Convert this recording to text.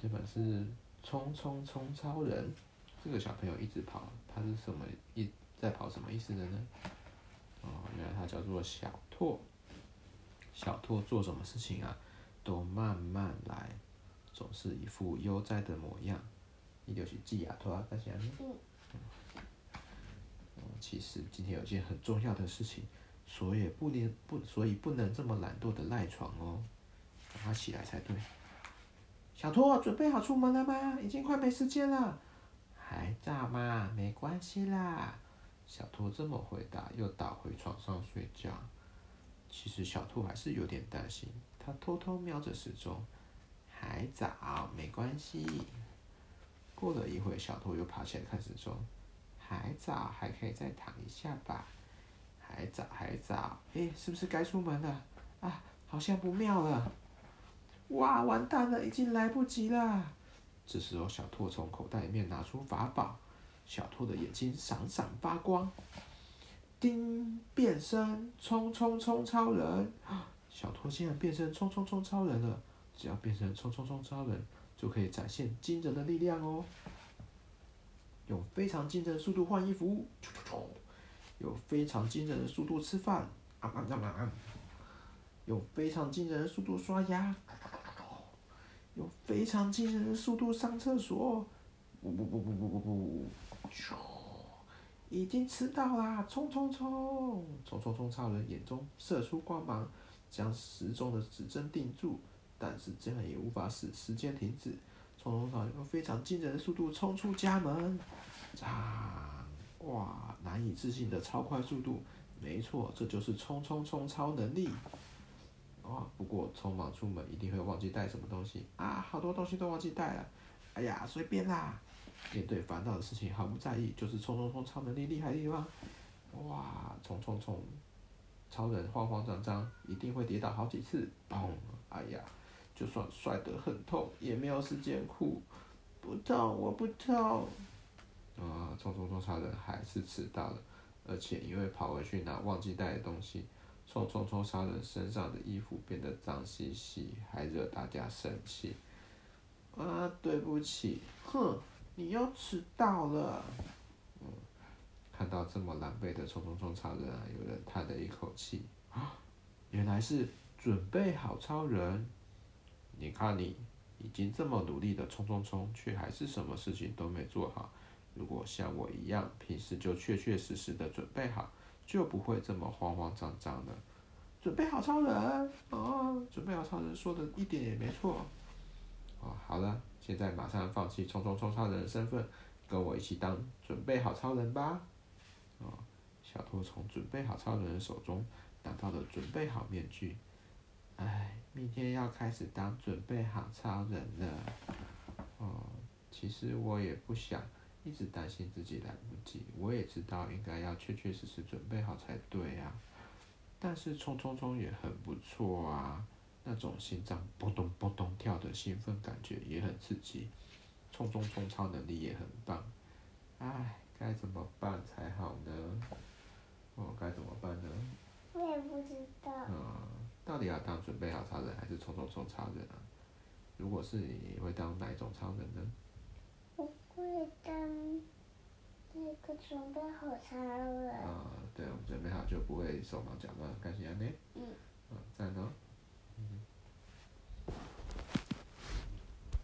这本是《冲冲冲超人》，这个小朋友一直跑，他是什么意在跑什么意思的呢？哦，原来他叫做小拓。小拓做什么事情啊，都慢慢来，总是一副悠哉的模样。你就是记牙托啊，大家。嗯。其实今天有件很重要的事情，所以不能不，所以不能这么懒惰的赖床哦，让他起来才对。小兔，准备好出门了吗？已经快没时间了。还早嘛，没关系啦。小兔这么回答，又倒回床上睡觉。其实小兔还是有点担心，他偷偷瞄着时钟，还早，没关系。过了一会，小兔又爬起来看时钟，还早，还可以再躺一下吧。还早，还早，诶，是不是该出门了？啊，好像不妙了。哇，完蛋了，已经来不及了。这时候，小兔从口袋里面拿出法宝，小兔的眼睛闪闪发光。叮！变身，冲冲冲超人！小兔竟然变身冲冲冲超人了！只要变成冲冲冲超人，就可以展现惊人的力量哦！用非常惊人的速度换衣服，冲冲冲有非常惊人的速度吃饭，啊啊啊啊用非常惊人的速度刷牙，用非常惊人的速度上厕所，不不不不不不不。已经迟到啦！冲冲冲！冲冲冲！超人眼中射出光芒，将时钟的指针定住，但是这样也无法使时间停止。冲冲冲！用非常惊人的速度冲出家门，啊！哇！难以置信的超快速度，没错，这就是冲冲冲超能力。不过匆忙出门一定会忘记带什么东西啊！好多东西都忘记带了。哎呀，随便啦。面对烦恼的事情毫不在意，就是冲冲冲超能力厉害的地方。哇，冲冲冲，超人慌慌张张，一定会跌倒好几次。砰！哎呀，就算摔得很痛，也没有时间哭。不痛，我不痛。啊，冲冲冲超人还是迟到了，而且因为跑回去拿忘记带的东西，冲冲冲超人身上的衣服变得脏兮兮，还惹大家生气。啊，对不起，哼。你又迟到了，嗯，看到这么狼狈的冲冲冲超人啊，有人叹了一口气啊，原来是准备好超人。你看你已经这么努力的冲冲冲，却还是什么事情都没做好。如果像我一样，平时就确确实实的准备好，就不会这么慌慌张张的。准备好超人啊，准备好超人说的一点也没错。哦，好了。现在马上放弃冲冲冲超人的身份，跟我一起当准备好超人吧！哦，小兔从准备好超人的手中拿到了准备好面具。哎，明天要开始当准备好超人了。哦，其实我也不想一直担心自己来不及，我也知道应该要确确实实准备好才对呀。但是冲冲冲也很不错啊。那种心脏砰咚砰咚跳的兴奋感觉也很刺激，冲冲冲超能力也很棒，唉，该怎么办才好呢？哦，该怎么办呢？我也不知道。嗯，到底要当准备好超人还是冲冲冲超人啊？如果是你，你会当哪一种超人呢？我会当那个准备好超人。啊、嗯，对，我们准备好就不会手忙脚乱，开心啊，呢。嗯。啊，赞哦。